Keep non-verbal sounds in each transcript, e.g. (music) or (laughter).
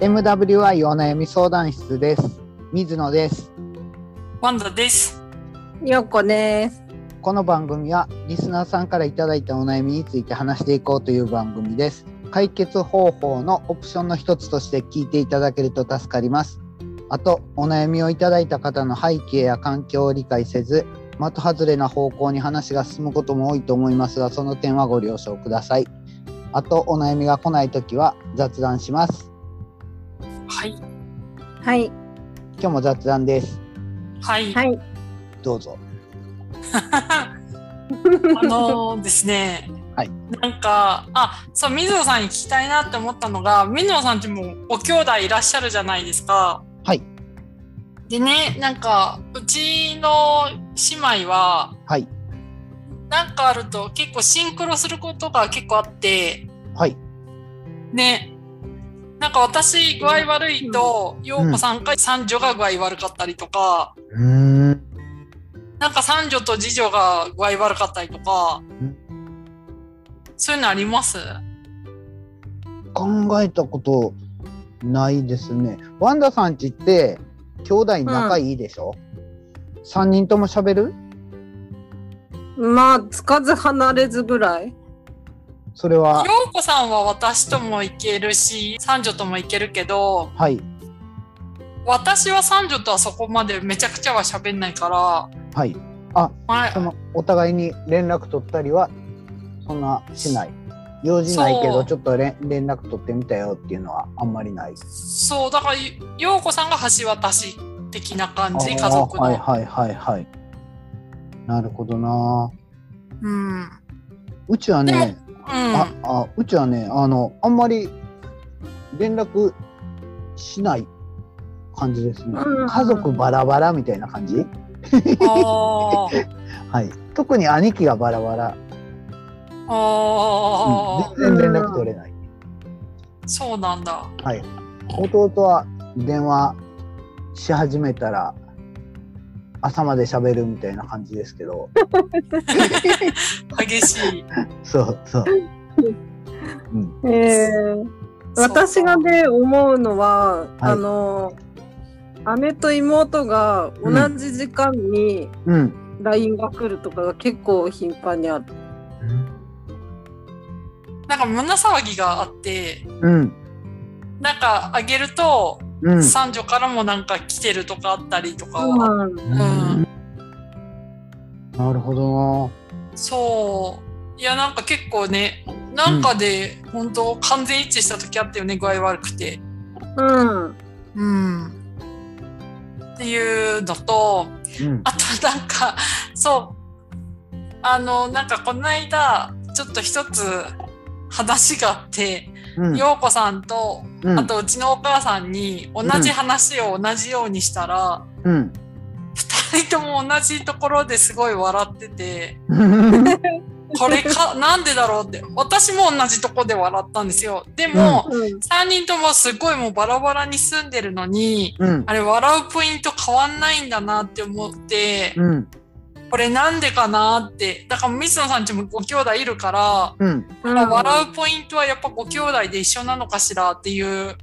MWI お悩み相談室です。水野です。ワンダです。よっこです。この番組はリスナーさんからいただいたお悩みについて話していこうという番組です。解決方法のオプションの一つとして聞いていただけると助かります。あと、お悩みをいただいた方の背景や環境を理解せず、的外れな方向に話が進むことも多いと思いますが、その点はご了承ください。あと、お悩みが来ないときは雑談します。はい。はい。今日も雑談です。はい。はい。どうぞ。(laughs) あのですね。はい。なんか、あ、そう、水野さんに聞きたいなって思ったのが、水野さんってもうご兄弟いらっしゃるじゃないですか。はい。でね、なんか、うちの姉妹は、はい。なんかあると結構シンクロすることが結構あって、はい。ね、なんか私具合悪いと、陽子さんか三女が具合悪かったりとか、うーん。なんか三女と次女が具合悪かったりとか、そういうのあります？考えたことないですね。ワンダさんちって兄弟仲いいでしょ、三人とも喋る？まあ、つかず離れずぐらい。それは、陽子さんは私とも行けるし、三女とも行けるけど、はい。私は三女とはそこまでめちゃくちゃは喋んないから、はい。まあ、その、お互いに連絡取ったりは、そんなしない。用事ないけど、ちょっと連連絡取ってみたよっていうのはあんまりない。そう、だから陽子さんが橋渡し的な感じ、家族の。はいはいはいはい。なるほどな。うん。うちはね、うん。ああうちはねあのあんまり連絡しない感じですね、うん家族バラバラみたいな感じ、(laughs) はい、特に兄貴がバラバラ、あうん、全然連絡取れない、ー、そうなんだ。はい、弟は電話し始めたら朝まで喋るみたいな感じですけど。激しい。そうそう、うん、えー、私がね、思うのは、はい。あの、姉と妹が同じ時間にうん、LINE が来るとかが結構頻繁にある。なんか胸騒ぎがあって、うん。なんかあげると、うん三女からもなんか来てるとかあったりとかは。うんうんなるほどそう。いや、なんか結構ね、なんかで、本当完全一致した時あったよね、具合悪くて。うん。うん。っていうのと、あとなんか、そう、あの、なんかこの間、ちょっと一つ話があって、うん陽子さんと、うん。あとうちのお母さんに同じ話を同じようにしたら、うん。二人とも同じところですごい笑ってて、う (laughs) んこれか、なんでだろうって、私も同じとこで笑ったんですよ。でも、うん。三人ともすごいもうバラバラに住んでるのに、うん。あれ笑うポイント変わんないんだなって思って、うんこれなんでかなって。だから水野さんちもご兄弟いるから、うんまあ笑うポイントはやっぱご兄弟で一緒なのかしらっていう、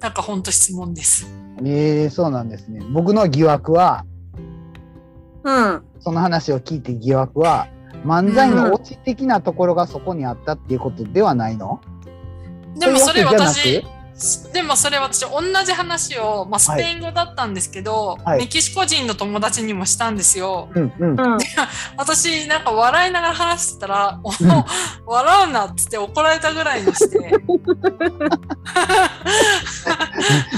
なんかほんと質問です。ええそうなんですね。僕の疑惑は、うん。その話を聞いて疑惑は、漫才のオチ的なところがそこにあったっていうことではないの、でもそれ私でもそれ私同じ話を、まあ、スペイン語だったんですけど、はいメキシコ人の友達にもしたんですよ。うんうんうん。(laughs) 私なんか笑いながら話してたら、お笑うなっつって怒られたぐらいにして。(laughs)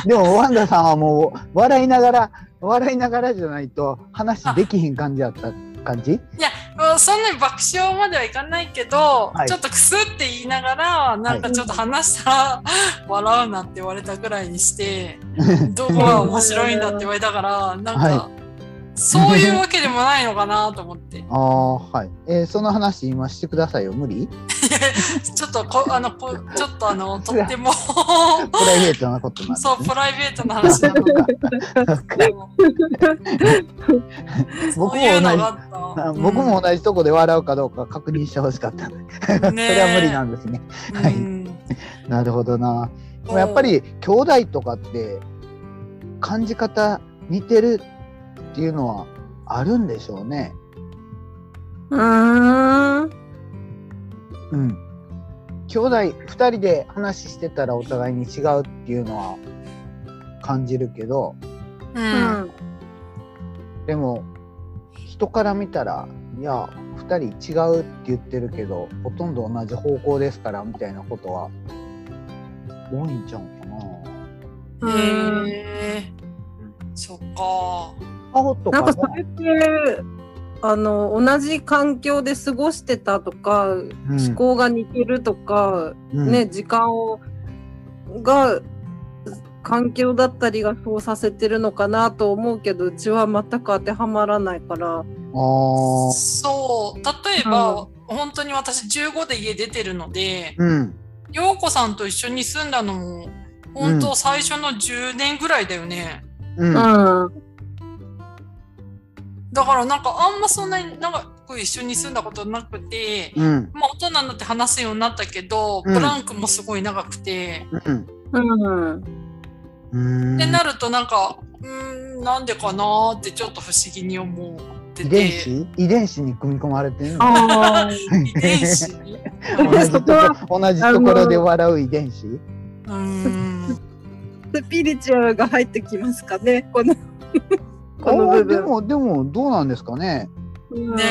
でもワンダさんはもう笑いながら笑いながらじゃないと話できひん感じだった感じ？いや、もうそんなに爆笑まではいかないけど、はい。ちょっとクスって言いながら、なんかちょっと話したら、(laughs) 笑うなって言われたぐらいにして、(laughs) どこが面白いんだって言われたから、なんか、はそういうわけでもないのかなと思って。(laughs) ああはい、えーその話今してくださいよ。無理？(laughs) ちょっとこ、あの、こちょっとあの、(laughs) とっても、(laughs) プライベートなことなんね、そう、プライベートな話なのか。僕も同じ。僕も同じとこで笑うかどうか確認してほしかったそれは無理なんですね。ねはい。うんなるほどな。でもやっぱり兄弟とかって感じ方似てるっていうのはあるんでしょうね。うーん。うん。兄弟2人で話してたらお互いに違うっていうのは感じるけどう。うんん。でも人から見たらいや2人違うって言ってるけどほとんど同じ方向ですからみたいなことは多いんちゃうかな。うんへえ。そっか。アホとかもなんかそれって、あの、同じ環境で過ごしてたとか、うん思考が似てるとか、うんね、時間を、が、環境だったりがそうさせてるのかなと思うけど、うちは全く当てはまらないから。そう。例えば、本当に私15で家出てるので、うん陽子さんと一緒に住んだのも、本当最初の10年ぐらいだよね。うんうん。だからなんかあんまそんなに長く一緒に住んだことなくて、うん。まあ大人になって話すようになったけど、うん。ブランクもすごい長くて、うんってなるとなんか、うーん、なんでかなーってちょっと不思議に思ってて。遺伝子？遺伝子に組み込まれてるの？ああ。遺伝子？に (laughs) 同じとこ同じところで笑う遺伝子？うーん。スピリチュアルが入ってきますかね、この、このあーで部分。もでもどうなんですかね？うんね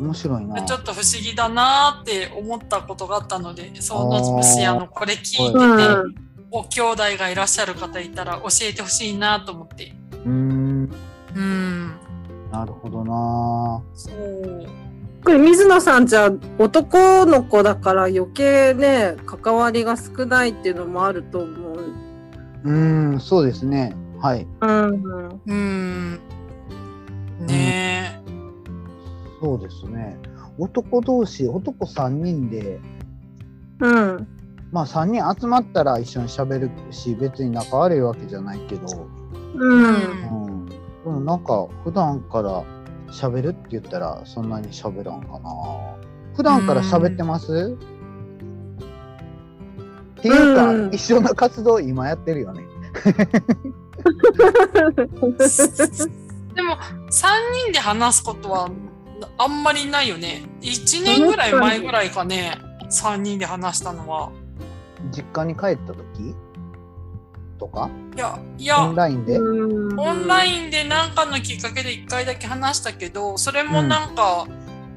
面白いなえ、ちょっと不思議だなーって思ったことがあったので、そのもしあの、これ聞いてて、うんご兄弟がいらっしゃる方いたら教えてほしいなと思って。うーんうん。なるほどなそう。これ水野さんじゃ男の子だから余計ね関わりが少ないっていうのもあると思う。うーんそうですねはいうん。うん。ねえ。そうですね男同士男3人でうん。まあ3人集まったら一緒に喋るし別に仲悪いわけじゃないけど、うん。うん、でもなんか普段から喋るって言ったらそんなに喋らんかな普段から喋ってます、っていうか、うん一緒の活動今やってるよね (laughs) でも、3人で話すことはあんまりないよね。1年ぐらい前ぐらいかね、3人で話したのは。実家に帰った時？とか？いや、いオンや、ラインで、うん。オンラインで何かのきっかけで1回だけ話したけど、それもなんか、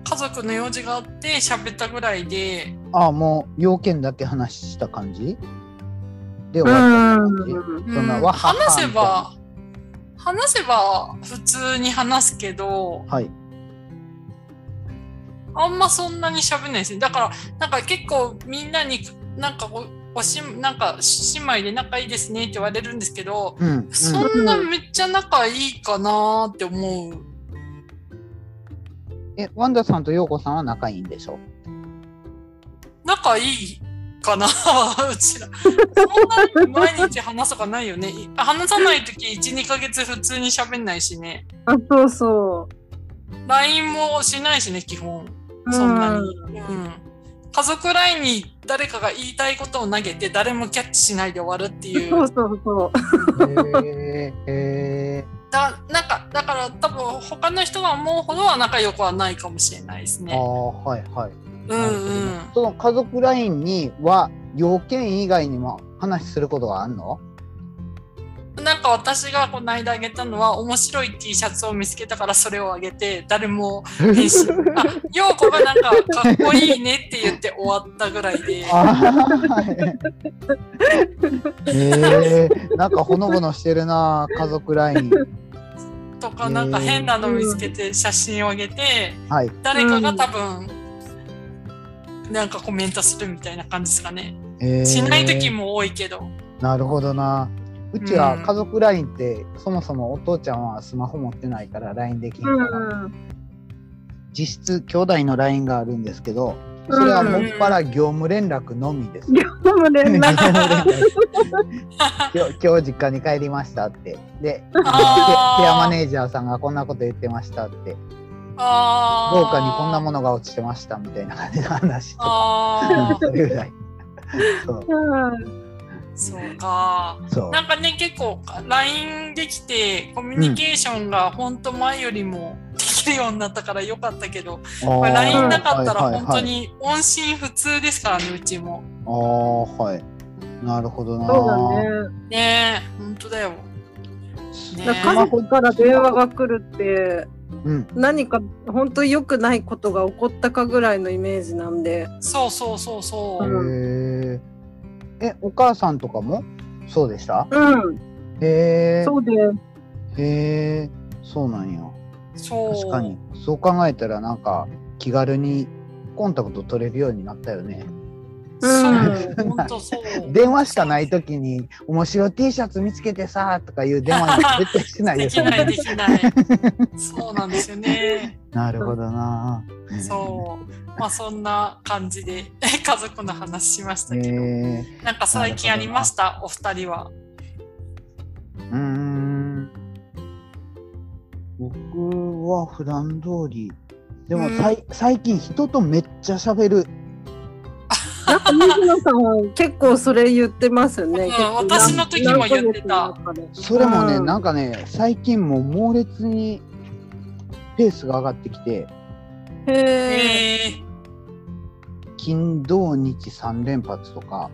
家族の用事があって喋ったぐらいで、ああもう要件だけ話した感じ？で終わった感じ、うんそんなうん。わはは話せば、話せば普通に話すけど、はい。あんまそんなに喋んないですね。だから、なんか結構みんなになんかおおし、なんか姉妹で仲いいですねって言われるんですけど、うん、うん、そんなめっちゃ仲いいかなって思う。えワンダさんとヨーコさんは仲いいんでしょ？仲いいかな (laughs) うちら。そんなに毎日話すとかないよね。い話さないとき1、2ヶ月普通に喋んないしね。あ、そうそ LINE もしないしね、基本。う。そんなに。うん。家族 LINE に誰かが言いたいことを投げて誰もキャッチしないで終わるっていう。そうそうそう。へえへだなんかだから多分他の人が思うほどは仲良くはないかもしれないですね。あはいはいうんうん。その家族 LINE には要件以外にも話することがあるの？なんか私がこの間あげたのは面白い T シャツを見つけたからそれをあげて誰も返信。(laughs) あ陽子がなんかかっこいいねって言って終わったぐらいで。あー。へえなんかほのぼのしてるな家族 LINE とかなんか変なの見つけて写真をあげてはい。誰かが多分なんかコメントするみたいな感じですかね。へーしない時も多いけど。なるほどなうちは家族 LINE って、そもそもお父ちゃんはスマホ持ってないから LINE できんから、うん。実質兄弟の LINE があるんですけどそれはもっぱら業務連絡のみです。でも連絡。(laughs) 今日今日実家に帰りましたってでケアマネージャーさんがこんなこと言ってましたってあー。廊下にこんなものが落ちてましたみたいな感じの話とかあそれぐらいそうそうか。そうなんかね、結構 LINE できて、コミュニケーションが本当前よりもできるようになったからよかったけど、これ LINE なかったら本当に音信不通ですからね、うちも。ああはい。なるほどな。そうだね。ねえ、本当だよ。ねだから家族から電話が来るってうん。何か本当に良くないことが起こったかぐらいのイメージなんで。そうそうそうそう。うん。へええお母さんとかもそうでした？うん、へえそうでへえそうなんや。そう。確かに。そう考えたらなんか気軽にコンタクト取れるようになったよね。そう、本当そう。電話しかない時に「面白い T シャツ見つけてさ」とかいう電話に絶対しないでよきないできない。そうなんですよね。なるほどな。そう。まあそんな感じで (laughs) 家族の話しましたけど、へえなんか最近ありました？お二人は。うーん。僕は普段通り。でもさい、最近人とめっちゃ喋るなんか水野さんは結構それ言ってますよね。私の時も言ってたそれもね、うんなんかね最近もう猛烈にペースが上がってきて。へえ金土日3連発とか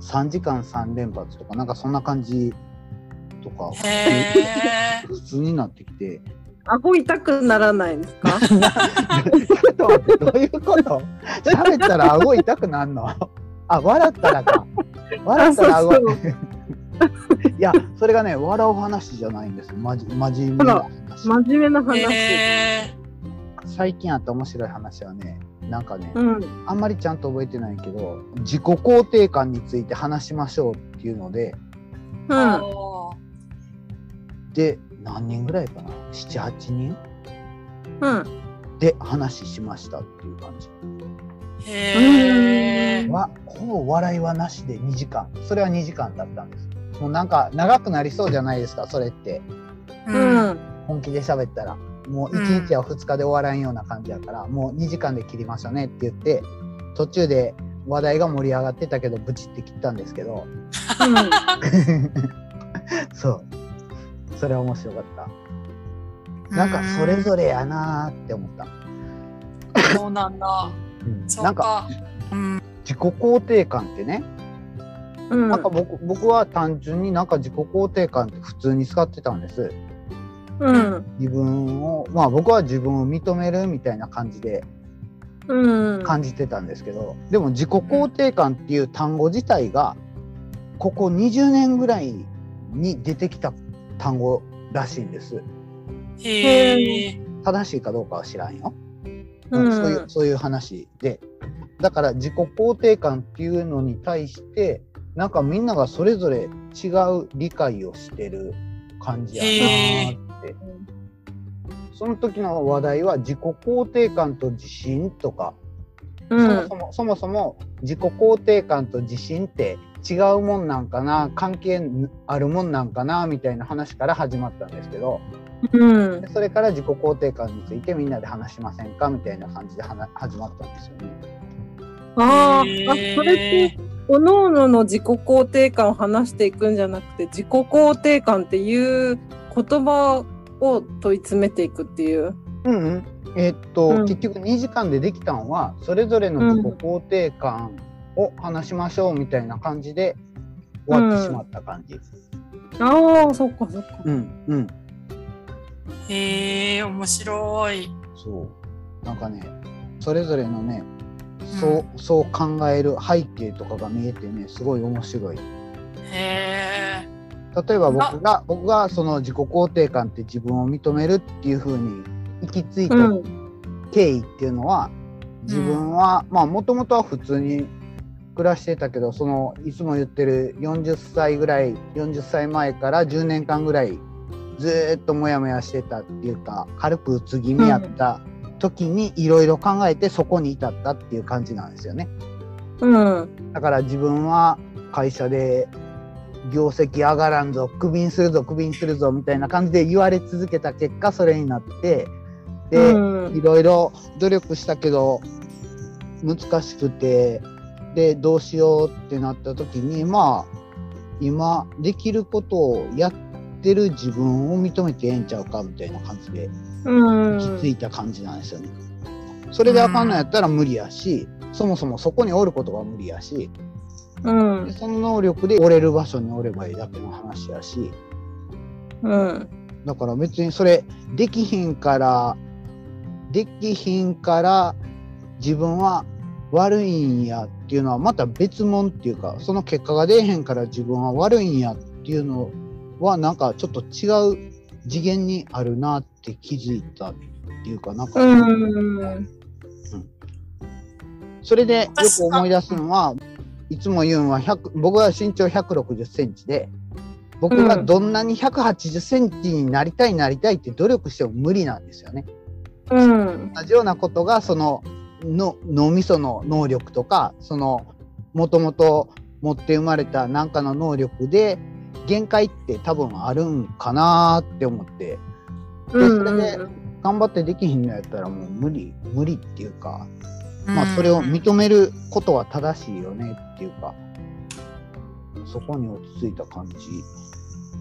3時間3連発とかなんかそんな感じとか。普通になってきて。顎痛くならないんですか？(laughs) ちょっと待ってどういうこと？喋ったら顎痛くなるの？あ笑ったらか。笑ったら顎あそうそう。(laughs) いやそれがね笑う話じゃないんですまじ真面目な話。真面目な話。最近あった面白い話はねなんかね、うん。あんまりちゃんと覚えてないけど自己肯定感について話しましょうっていうのでうん。あで何人ぐらいかな？78人？うん。で話しましたっていう感じ。ー。へえ。はほぼ笑いはなしで2時間。それは2時間だったんです。もうなんか長くなりそうじゃないですかそれって。ううん。ん。本気で喋ったら。もう1日や2日で終わらんような感じやから、もう2時間で切りましたねって言って途中で話題が盛り上がってたけどブチって切ったんですけど。(laughs) そうそれは面白かったなんかそれぞれやなーって思った、そうなんだ。うんそなんかうん。自己肯定感ってね、うん。なんか僕僕は単純になんか自己肯定感って普通に使ってたんですうん。自分をまあ僕は自分を認めるみたいな感じでうん。感じてたんですけど、でも自己肯定感っていう単語自体がここ20年ぐらいに出てきた単語らしいんです。へえ。正しいかどうかは知らんよ、うんそういうそういう話で。だから自己肯定感っていうのに対してなんかみんながそれぞれ違う理解をしてる感じやなーって。その時の話題は自己肯定感と自信とか。うん。そもそもそもそも自己肯定感と自信って違うもんなんかな関係あるもんなんかなみたいな話から始まったんですけどうんで。それから自己肯定感についてみんなで話しませんかみたいな感じで話始まったんですよね。ああ、それって、おのおのの自己肯定感を話していくんじゃなくて、自己肯定感っていう言葉を問い詰めていくっていう。うんうんえーっと、うん結局2時間でできたんはそれぞれの自己肯定感を話しましょうみたいな感じで終わってしまった感じ。ああ、そっかそっか。うんうんへえ、面白い。そうなんかねそれぞれのねそうそう考える背景とかが見えてねすごい面白い。へえ。例えば僕が僕がその自己肯定感って自分を認めるっていう風に行き着いたうん。経緯っていうのは、自分はまあもともとは普通に暮らしてたけどそのいつも言ってる40歳ぐらい40歳前から10年間ぐらいずーっとモヤモヤしてたっていうか軽くうつ気味やった時にいろいろ考えてそこに至ったっていう感じなんですよね。うん。だから自分は会社で業績上がらんぞクビにするぞクビにするぞみたいな感じで言われ続けた結果それになってで、うんいろいろ努力したけど難しくてでどうしようってなった時にまあ今できることをやってる自分を認めてええんちゃうかみたいな感じでうん。行き着いた感じなんですよね。それであかんのやったら無理やし、そもそもそこにおることが無理やし、うんで。その能力でおれる場所におればいいだけの話やし、うん。だから別にそれできひんから、できひんから自分は悪いんやっていうのはまた別物っていうか、その結果が出えへんから自分は悪いんやっていうのはなんかちょっと違う次元にあるなって気づいたっていうか、なんか、うん。それでよく思い出すのは、いつも言うんは100僕は身長160センチで、僕がどんなに180センチになりたいなりたいって努力しても無理なんですよね。うん。同じようなことがそのの脳みその能力とかそのもともと持って生まれた何かの能力で限界って多分あるんかなって思ってうん。それで頑張ってできひんのやったらもう無理無理っていうかまあそれを認めることは正しいよねっていうかそこに落ち着いた感じ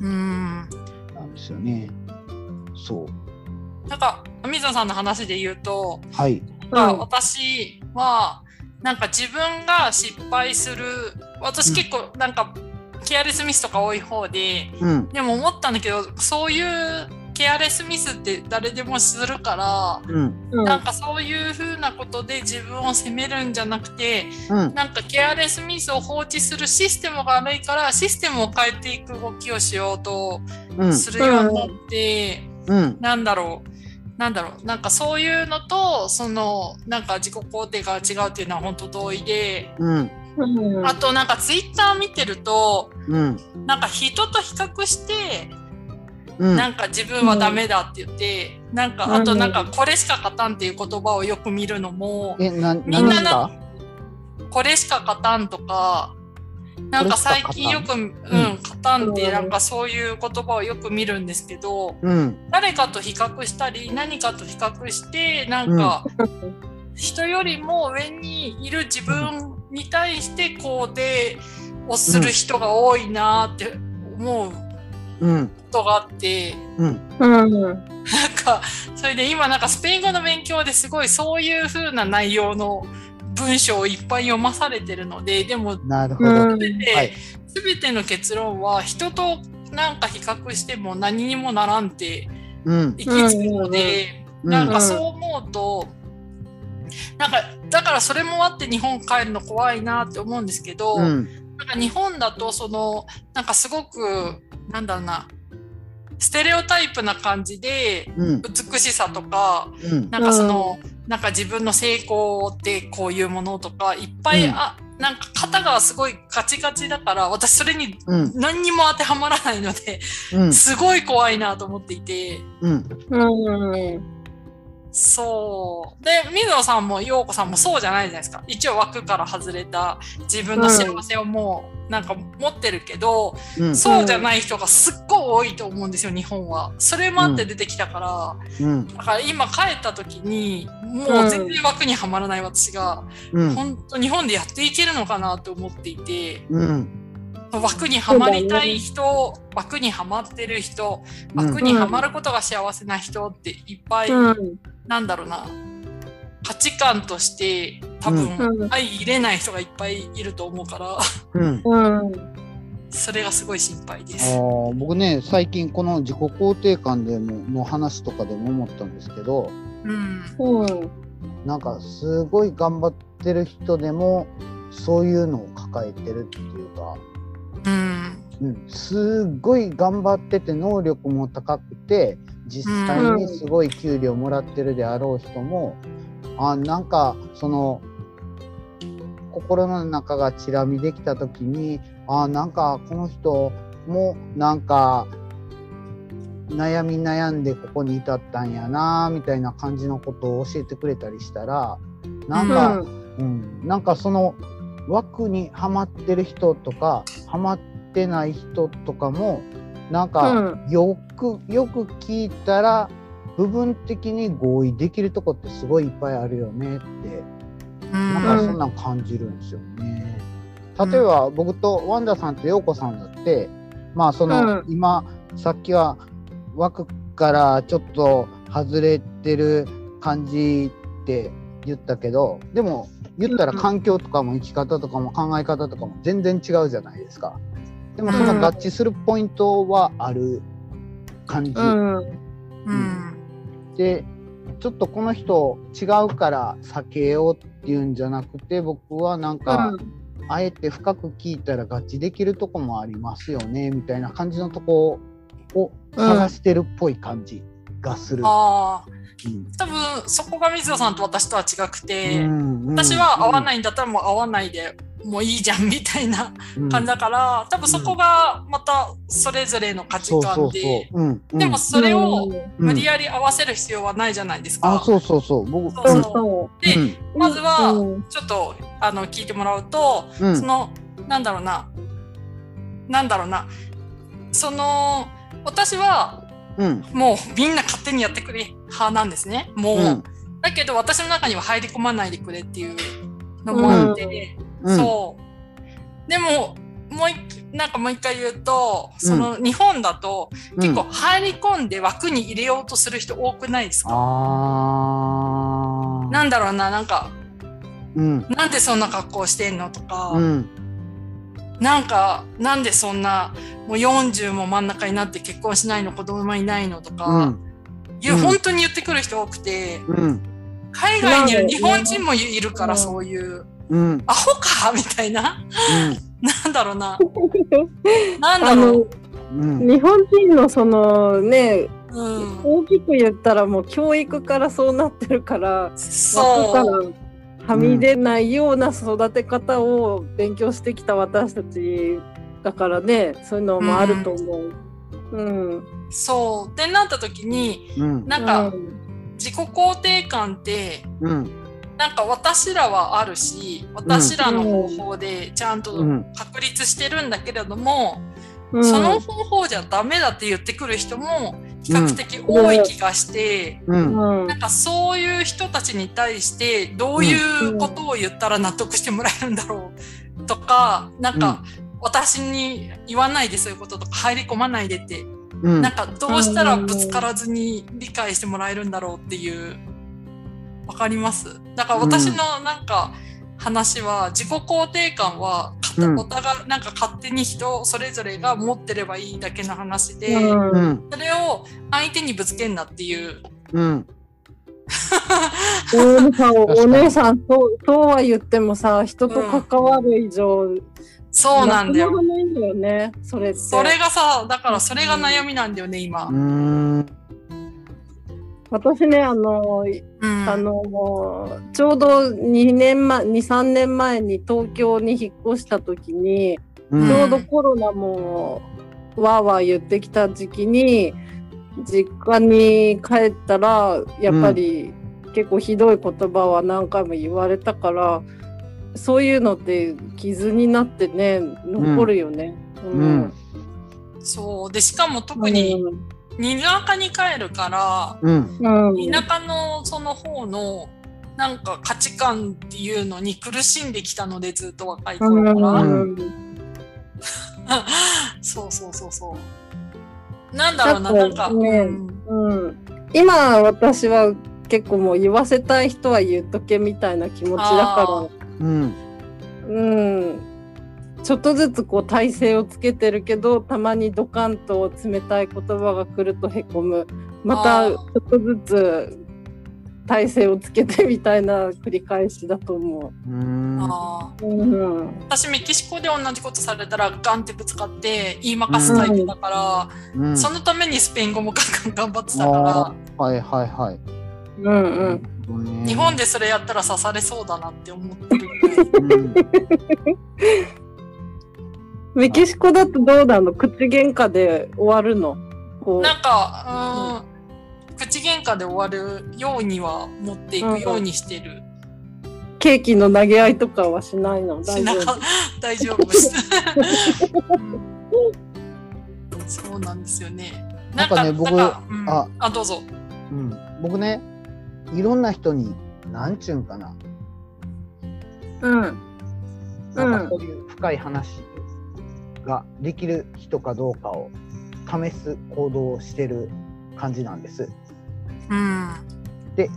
うん。なんですよね。そうなんか、水野さんの話で言うと、はい。まあ私は、なんか自分が失敗する、私結構なんか、ケアレスミスとか多い方で、うん。でも思ったんだけど、そういうケアレスミスって誰でもするから、うん。うん。なんかそういう風なことで自分を責めるんじゃなくて、うん。なんかケアレスミスを放置するシステムが悪いから、システムを変えていく動きをしようとうん。するようになって、うん。なんだろう。なんだろう。なんかそういうのと、その、なんか自己肯定が違うっていうのは本当同意で、うん。うん。あとなんかツイッター見てると、うん。なんか人と比較して、うん。なんか自分はダメだって言って、なんか、あとなんかこれしか勝たんっていう言葉をよく見るのも、えなみんなこれしか勝たんとか、なんか最近よく、うん、勝たんってなんかそういう言葉をよく見るんですけど、うん。誰かと比較したり、何かと比較して、なんか、人よりも上にいる自分に対して肯定をする人が多いなって思うこうん。とがあって、うん。うん。なんか、それで今なんかスペイン語の勉強ですごいそういう風な内容の文章をいっぱい読まされてるので、でもなるほど。うん。全て、はい。全ての結論は人となんか比較しても何にもならんってうん。行き着くので、うん。なんかそう思うと、なんかだからそれもあって日本帰るの怖いなって思うんですけど、うん。なんか日本だとそのなんかすごくなんだろうなステレオタイプな感じでうん。美しさとかうん。なんかその、なんか自分の成功ってこういうものとかいっぱい、うん。あなんか型がすごいガチガチだから私それにうん。何にも当てはまらないのでうん。すごい怖いなと思っていて。うん。うん。そう。で水野さんも陽子さんもそうじゃないじゃないですか。一応枠から外れた自分の幸せをもうなんか持ってるけど、うんそうじゃない人がすっごい多いと思うんですよ日本は。それもあって出てきたから、うん。だから今帰った時にもう全然枠にはまらない私が、うん。本当日本でやっていけるのかなと思っていて。うん枠にはまりたい人、枠にはまってる人枠にはまることが幸せな人っていっぱい、うん。なんだろうな価値観として多分、うん相入れない人がいっぱいいると思うから。それがすごい心配であす。ー僕ね最近この自己肯定感でもの話とかでも思ったんですけどうんうん。なんかすごい頑張ってる人でもそういうのを抱えてるっていうか、うん。うん、すっごい頑張ってて能力も高くて実際にすごい給料もらってるであろう人も、あなんかその心の中がチラ見できた時にあなんかこの人もなんか悩み悩んでここに至ったんやなみたいな感じのことを教えてくれたりしたらなんか、うん、なんかその枠にはまってる人とかはまってない人とかもなんかよくよく聞いたら部分的に合意できるとこってすごいいっぱいあるよねってうん。なんかそんなん感じるんですよね。例えば僕とワンダさんと陽子さんだってまあその、うん。今さっきは枠からちょっと外れてる感じって言ったけどでも言ったら環境とかも生き方とかも考え方とかも全然違うじゃないですか。でもその合致するポイントはある感じ。うん。うん。でちょっとこの人違うから避けようっていうんじゃなくて僕はなんか、あえて深く聞いたら合致できるとこもありますよねみたいな感じのとこを探してるっぽい感じがする。ああうん。多分そこが水野さんと私とは違くて、うん私は合わないいんだったらもう合わないでもういいじゃんみたいな感じだから、多分そこがまたそれぞれの価値そうそう観で、そう。うんうん。でもそれをうん。無理やり合わせる必要はないじゃないですか。あそうそうそう。僕そうそう。そうそで、うん。まずはうん。ちょっとあの聞いてもらうと、うん。そのなんだろうな。なんだろうな。その私はうん。もうみんな勝手にやってくれ派なんですね。もう、うん。だけど私の中には入り込まないでくれっていうのもあって、うん。そう。でももう一なんかもう一回言うとその日本だと結構入り込んで枠に入れようとする人多くないですか、なんだろうななんかうん。なんでそんな格好してんのとか、うん。なんかなんでそんなもう40も真ん中になって結婚しないの子供いないのとか、うん。いううん。本当に言ってくる人多くてうん。海外には日本人もいるからうんそういう。うん。アホか？みたいな。(laughs) なんだろうな。(laughs) なんだろう、うん。日本人のそのねうん、大きく言ったらもう教育からそうなってるから枠からそうはみ出ないような育て方を勉強してきた私たちだからねそういうのもあると思う。うん。そう。ってなった時にうん。なんか自己肯定感ってうん。なんか私らはあるし私らの方法でちゃんとうん。確立してるんだけれども、うん、その方法じゃダメだって言ってくる人も比較的多い気がして、うん。うん。なんかそういう人たちに対してどういうことを言ったら納得してもらえるんだろうとか、なんか私に言わないでそういうこととか入り込まないでって、うん。なんかどうしたらぶつからずに理解してもらえるんだろうっていう、わかります？だから私のなんか話は自己肯定感はお互いなんか勝手に人それぞれが持ってればいいだけの話で、うん。うんそれを相手にぶつけんなっていう。うん。お確かにお姉さんそうそうは言ってもさ人と関わる以上、そうなんだよ。なくならないんだよねそれ。それがさだからそれが悩みなんだよね今。う、ん。私ねあのうん、あのちょうど2年前23年前に東京に引っ越した時に、うん。ちょうどコロナもわーわー言ってきた時期に実家に帰ったらやっぱり結構ひどい言葉は何回も言われたから、そういうのって傷になってね残るよね。うん。そう。でしかも特に田舎に帰るから、うん。田舎のその方のなんか価値観っていうのに苦しんできたのでずっと若い頃から、うん。(laughs) そうそうそうそう。なんだろうななんか、ねうん。うん。今私は結構もう言わせたい人は言っとけみたいな気持ちだあかうん。らうん。ちょっとずつこう体勢をつけてるけどたまにドカンと冷たい言葉が来るとへこむ。またちょっとずつ体勢をつけてみたいな繰り返しだと思う。ん。あー。う。うん。私メキシコで同じことされたらガンってぶつかって言いまかすタイプだから、うん。そのためにスペイン語もガンガン頑張ってたから。はいはいはい。うんうんうん日本でそれやったら刺されそうだなって思ってるぐらい。うん。メキシコだとどうなの？口喧嘩で終わるの？なんか、うーん、口喧嘩で終わるようには持っていくようにしてる。ケーキの投げ合いとかはしないの？大しな丈夫？大丈夫。(laughs) です。(laughs) そうなんですよね。なんかね僕あ。あ、どうぞ。うん。僕ねいろんな人になんちゅうんかなうん。なんかそういう深い話ができる人かどうかを試す行動をしてる感じなんです。うん。で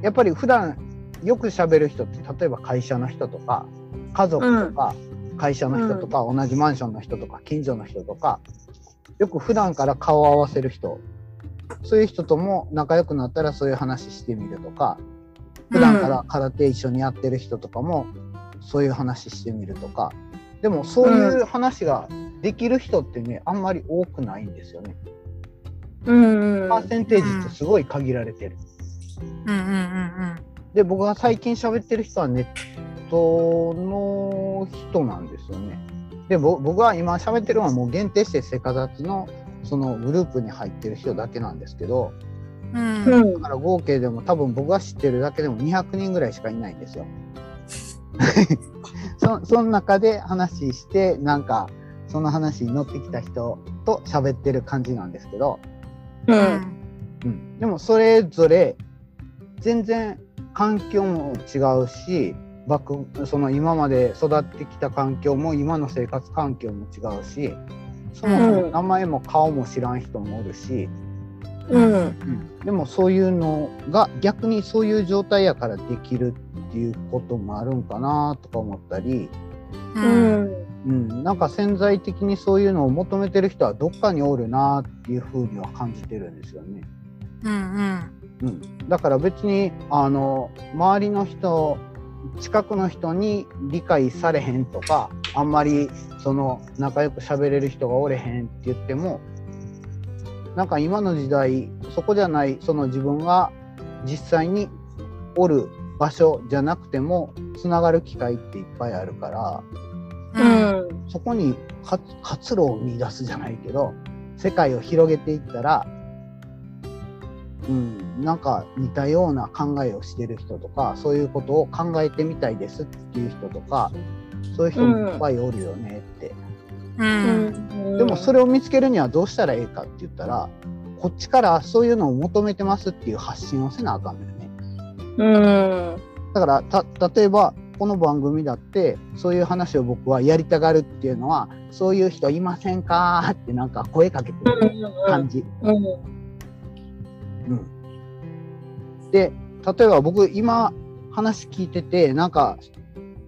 やっぱり普段よく喋る人って例えば会社の人とか家族とか、会社の人とか、同じマンションの人とか近所の人とかよく普段から顔を合わせる人そういう人とも仲良くなったらそういう話してみるとか普段から空手一緒にやってる人とかもそういう話してみるとかでもそういう話ができる人ってねあんまり多くないんですよね。うん。パーセンテージってすごい限られてる。うんうんうんで僕が最近喋ってる人はネットの人なんですよね。でぼ僕は今喋ってるのはもう限定してセカザツのそのグループに入ってる人だけなんですけどうん。だから合計でも多分僕が知ってるだけでも200人ぐらいしかいないんですよ。(laughs) そその中で話してなんかその話に乗ってきた人と喋ってる感じなんですけど、う。うんん。うん、でもそれぞれ全然環境も違うしバックその今まで育ってきた環境も今の生活環境も違うしそもそも名前も顔も知らん人もおるし、うん。うんでもそういうのが逆にそういう状態やからできるっていうこともあるんかなとか思ったり、う。うんん。うん、なんか潜在的にそういうのを求めてる人はどっかにおるなっていうふうには感じてるんですよね。うん。うん、だから別にあの周りの人近くの人に理解されへんとかあんまりその仲良く喋れる人がおれへんって言ってもなんか今の時代そこじゃないその自分が実際におる場所じゃなくてもつながる機会っていっぱいあるからうん。そこに活路を見出すじゃないけど世界を広げていったら、うん、なんか似たような考えをしてる人とかそういうことを考えてみたいですっていう人とかそういう人もいっぱいおるよねって、う。うんん。でもそれを見つけるにはどうしたらいいかって言ったらこっちからそういうのを求めてますっていう発信をせなあかんのよね。うん。だからた例えばこの番組だってそういう話を僕はやりたがるっていうのはそういう人いませんかってなんか声かけてる感じ。うん。うん、で例えば僕今話聞いててなんか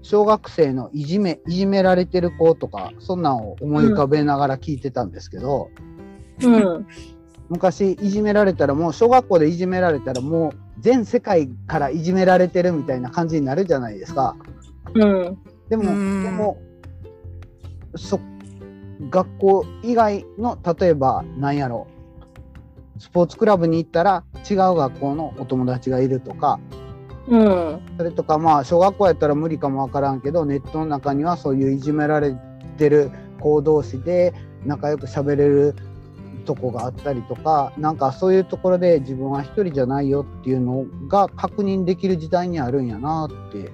小学生のいじめいじめられてる子とかそんなんを思い浮かべながら聞いてたんですけど、うん。昔いじめられたらもう小学校でいじめられたらもう全世界からいじめられてるみたいな感じになるじゃないですか。うん。でも、うんでもそ学校以外の例えば何やろスポーツクラブに行ったら違う学校のお友達がいるとかうん。それとかまあ小学校やったら無理かもわからんけどネットの中にはそういういじめられてる子同士で仲良く喋れるとこがあったりとかなんかそういうところで自分は一人じゃないよっていうのが確認できる時代にあるんやなって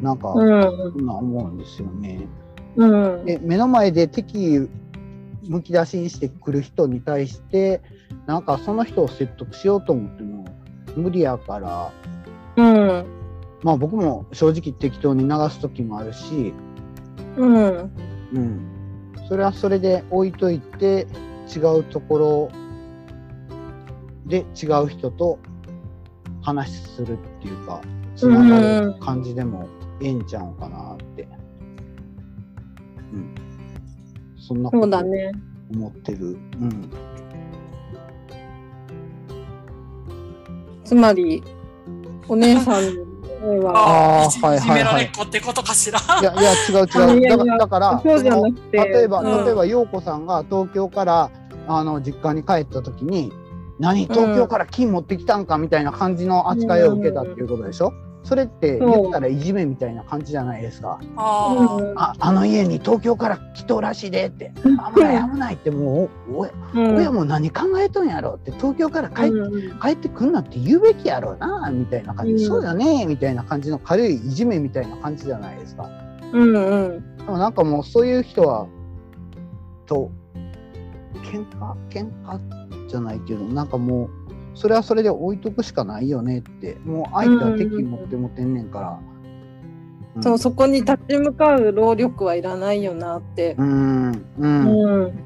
なんか、うん。思うんですよね。うん。で目の前で敵むき出しにしてくる人に対してなんかその人を説得しようと思っても無理やからうん。まあ僕も正直適当に流す時もあるし、うん。うん、それはそれで置いといて違うところで違う人と話するっていうかつながる感じでもええんちゃうんかなって、うん、そんなこと。思ってる。うんつまり、お姉さんは、ああ、はいはいはい。れっ子ってことかしら。いやいや違う違う。だからだから例えば、うん。例えば陽子さんが東京からあの実家に帰った時に何東京から金持ってきたんかみたいな感じの扱いを受けたっていうことでしょ、それって言ったらいじめみたいな感じじゃないですか。あうん。ああの家に東京から来とうらしいでって。危ない危ないってもう親も何考えとんやろって東京から帰ってうん。帰ってくんなって言うべきやろうなみたいな感じ、うん。そうだねみたいな感じの軽いいじめみたいな感じじゃないですか。うんうん。でもなんかもうそういう人はと喧嘩？喧嘩？じゃないけどなんかもうそれはそれで置いとくしかないよねってもう相手は敵持って持ってんねんから、そのそこに立ち向かう労力はいらないよなって。うん。ううん。ん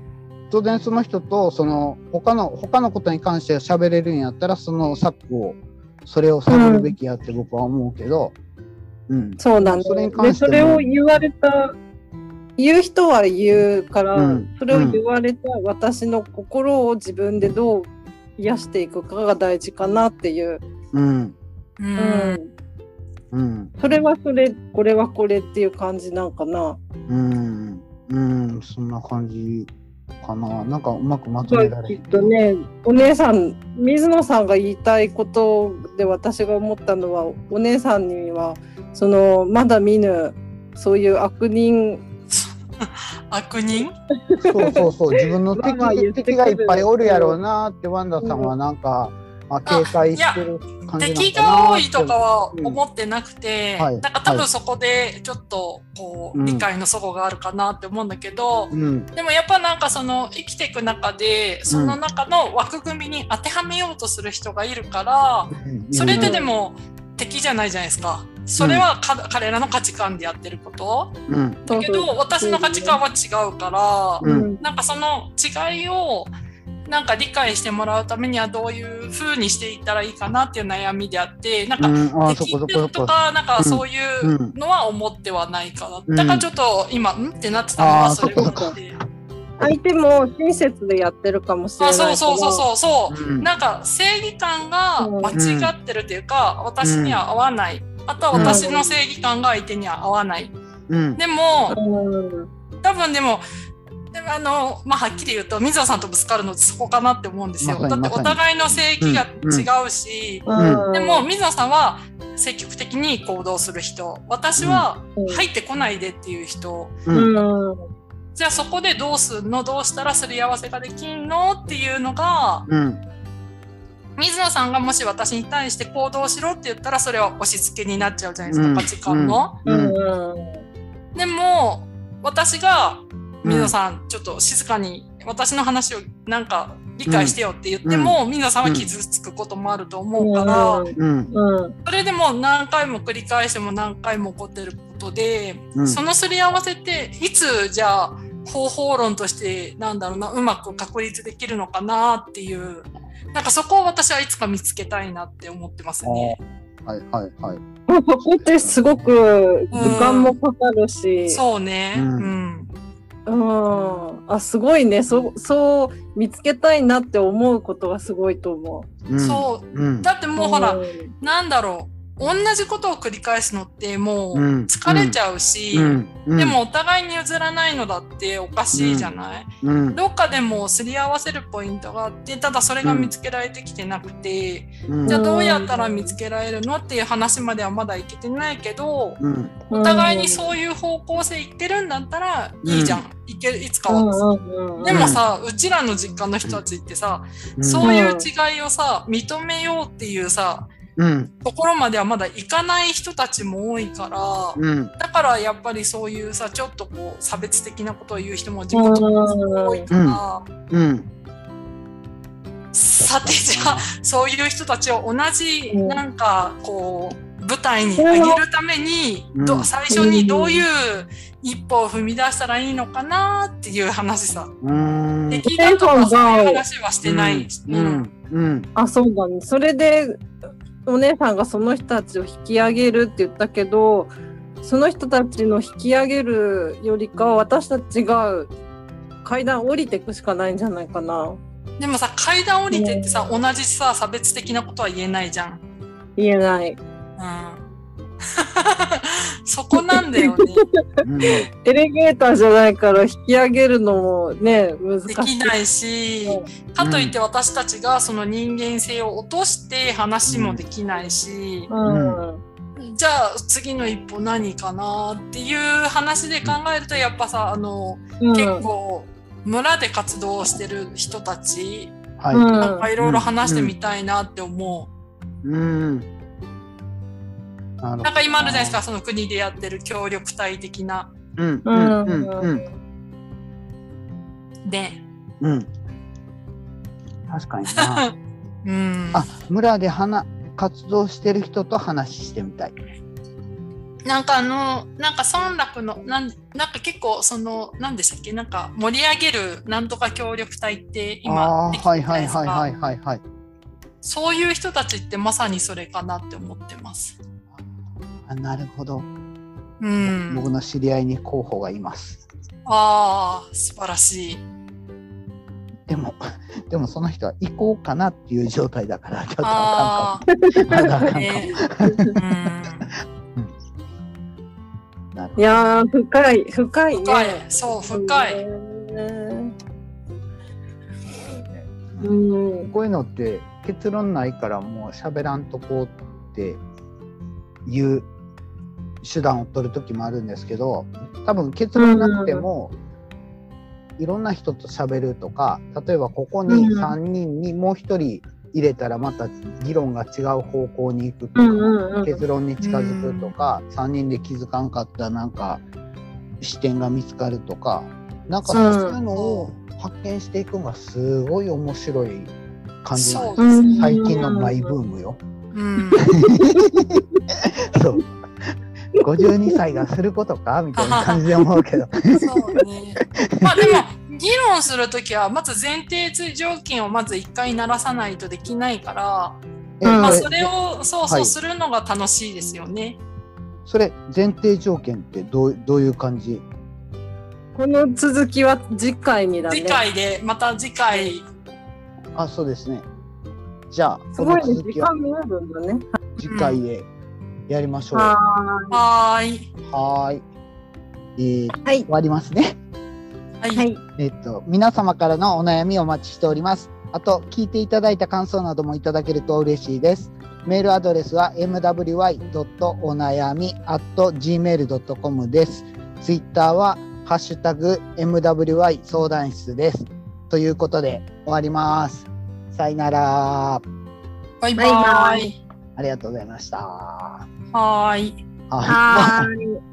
当然その人とその他の他のことに関して喋れるんやったらその策をそれを探るべきやって僕は思うけど、うん、そうなんだそれにで関しても。それを言われた言う人は言うから、うん。それを言われた私の心を自分でどう癒していくかが大事かなっていう、うん、ううん。ん、うん、それはそれこれはこれっていう感じなんかな。うん、うん、そんな感じかな。なんかうまくまとまあめられきっとねお姉さん水野さんが言いたいことで私が思ったのはお姉さんにはそのまだ見ぬそういう悪人 (laughs) 悪人？そうそうそう、自分の敵まあ敵がいっぱいおるやろうなってワンダさんはなんか、まあ、警戒してる感じなの敵かなが多いとかは思ってなくて、うん。はい。なんか多はい。分そこでちょっとこう、うん。理解の齟齬があるかなって思うんだけど、うん、でもやっぱなんかその生きていく中でその中の枠組みに当てはめようとする人がいるから、それででも敵じゃないじゃないですか。それはか、彼らの価値観でやってること。うん、だけど私の価値観は違うから、うん。なんかその違いをなんか理解してもらうためにはどういう風にしていったらいいかなっていう悩みであってなんかうん、ああ、そ敵こそこそこ。とかなんかそういうのは思ってはないかな、だからちょっと今んってなってたのはそれがあって相手も親切でやってるかもしれないあそうそうそうそうそう、うん。なんか正義感が間違ってるっていうか、私には合わないあとは私の正義感が相手には合わない、うん、でもうん多分でもでもあのまあはっきり言うと水野さんとぶつかるのってそこかなって思うんですよ。だってお互いの正義が違うし、うんでも水野さんは積極的に行動する人。私はうん。入ってこないでっていう人、じゃあそこでどうすんの？どうしたらすり合わせができんの？っていうのがうん、水野さんがもし私に対して行動しろって言ったらそれは押し付けになっちゃうじゃないですか、うん。価値観の。う、うん。んでも私が水野さんちょっと静かに私の話をなんか理解してよって言っても、水野さんは傷つくこともあると思うから、うん、うん。それでも何回も繰り返しても何回も起こってることで、うん。そのすり合わせっていつじゃあ方法論としてなんだろうなうまく確立できるのかなっていうなんかそこを私はいつか見つけたいなって思ってますね。はい、はい、はい。そこってすごく時間もかかるし、そうね。ううんん。うん、あすごいねそそう見つけたいなって思うことがすごいと思うん、そう。うん、だってもうほら、うんなんだろう。同じことを繰り返すのってもううん。疲れちゃうし、うん、うん。でも、お互いに譲らないのだっておかしいじゃない、うん、どっかでもすり合わせるポイントがあってただそれが見つけられてきてなくて、うん、じゃあどうやったら見つけられるのっていう話まではまだいけてないけどうん、お互いにそういう方向性いってるんだったらいいじゃん、いけいつかは。うんうんでもさ、うちらの実家の人たちってさ、うん、そういう違いをさ認めようっていうさうん、ところまではまだいかない人たちも多いから、うん、だからやっぱりそういうさちょっとこう差別的なことを言う人も地元に多いから、うん、さてじゃあそういう人たちを同じうんなんかこう舞台に上げるために、どうん。最初にどういう一歩を踏み出したらいいのかなっていう話さ。うん、敵だとかそういう話はしてない。うん、うん、うん、あそうだね。それでお姉さんがその人たちを引き上げるって言ったけどその人たちの引き上げるよりかは私たちが階段降りていくしかないんじゃないかな。でもさ階段降りてってさ同じさ差別的なことは言えないじゃん。言えない。うんそこなんだよね。うん、エレゲーターじゃないから引き上げるのもね難しい。できないし、うんかといって私たちがその人間性を落として話もできないし、うん。じゃあ次の一歩何かなっていう話で考えるとやっぱさあの、うん。結構村で活動してる人たちはい、うん。なんかいろいろ話してみたいなって思う。ん。なるう。なんか今あるじゃないですかその国でやってる協力隊的な。うん、ううんん、うん、うん、で、うん。確かにな。(laughs) うん。あ、村で花活動してる人と話してみたい。なんかあの、なんか村落の、なんなんか結構その、なんでしたっけ、なんか盛り上げるなんとか協力隊って今あできてあ、るじゃないですかはいはいはいはいはいはい。そういう人たちってまさにそれかなって思ってます。あなるほど。うん。僕の知り合いに候補がいます。ああ、素晴らしい。でも、(laughs) でもその人は行こうかなっていう状態だから、(laughs) ちょっとああかんかも。まだあかんかも。ねなるほいやー、深い、深いね。深いそう深いうんどうん。こういうのって結論ないからもう喋らんとこうっていう手段を取る時もあるんですけど多分結論なくても、いろんな人と喋るとか例えばここにうん3人にもう1人入れたらまた議論が違う方向に行くとか、うんうんうん。結論に近づくとか、3人で気づかんかったなんか視点が見つかるとかなんかうんそういうのを発見していくのがすごい面白い感じなんですそうですね最近のマイブームよ。うん。(laughs) そう52歳がすることか？みたいな感じで思うけど。そうね。まあでも、議論するときは、まず前提条件をまず一回鳴らさないとできないから、えうんまあそれを、そうそう、はいするのが楽しいですよね。それ前提条件ってどうどういう感じ？この続きは次回にだね。次回で、また次回、あそうですね。じゃあすごい時間見えるんだね。次回でやりましょう。はい。はーい。えー。はい終。わりますね。はい。はい。えっと、皆様からのお悩みをお待ちしております。あと、聞いていただいた感想などもいただけると嬉しいです。メールアドレスは mwy.onayami.gmail.com です。ツイッターは、ハッシュタグ MWY 相談室です。ということで、終わります。さよなら。バイバイ。ありがとうございました。はい。いはーい。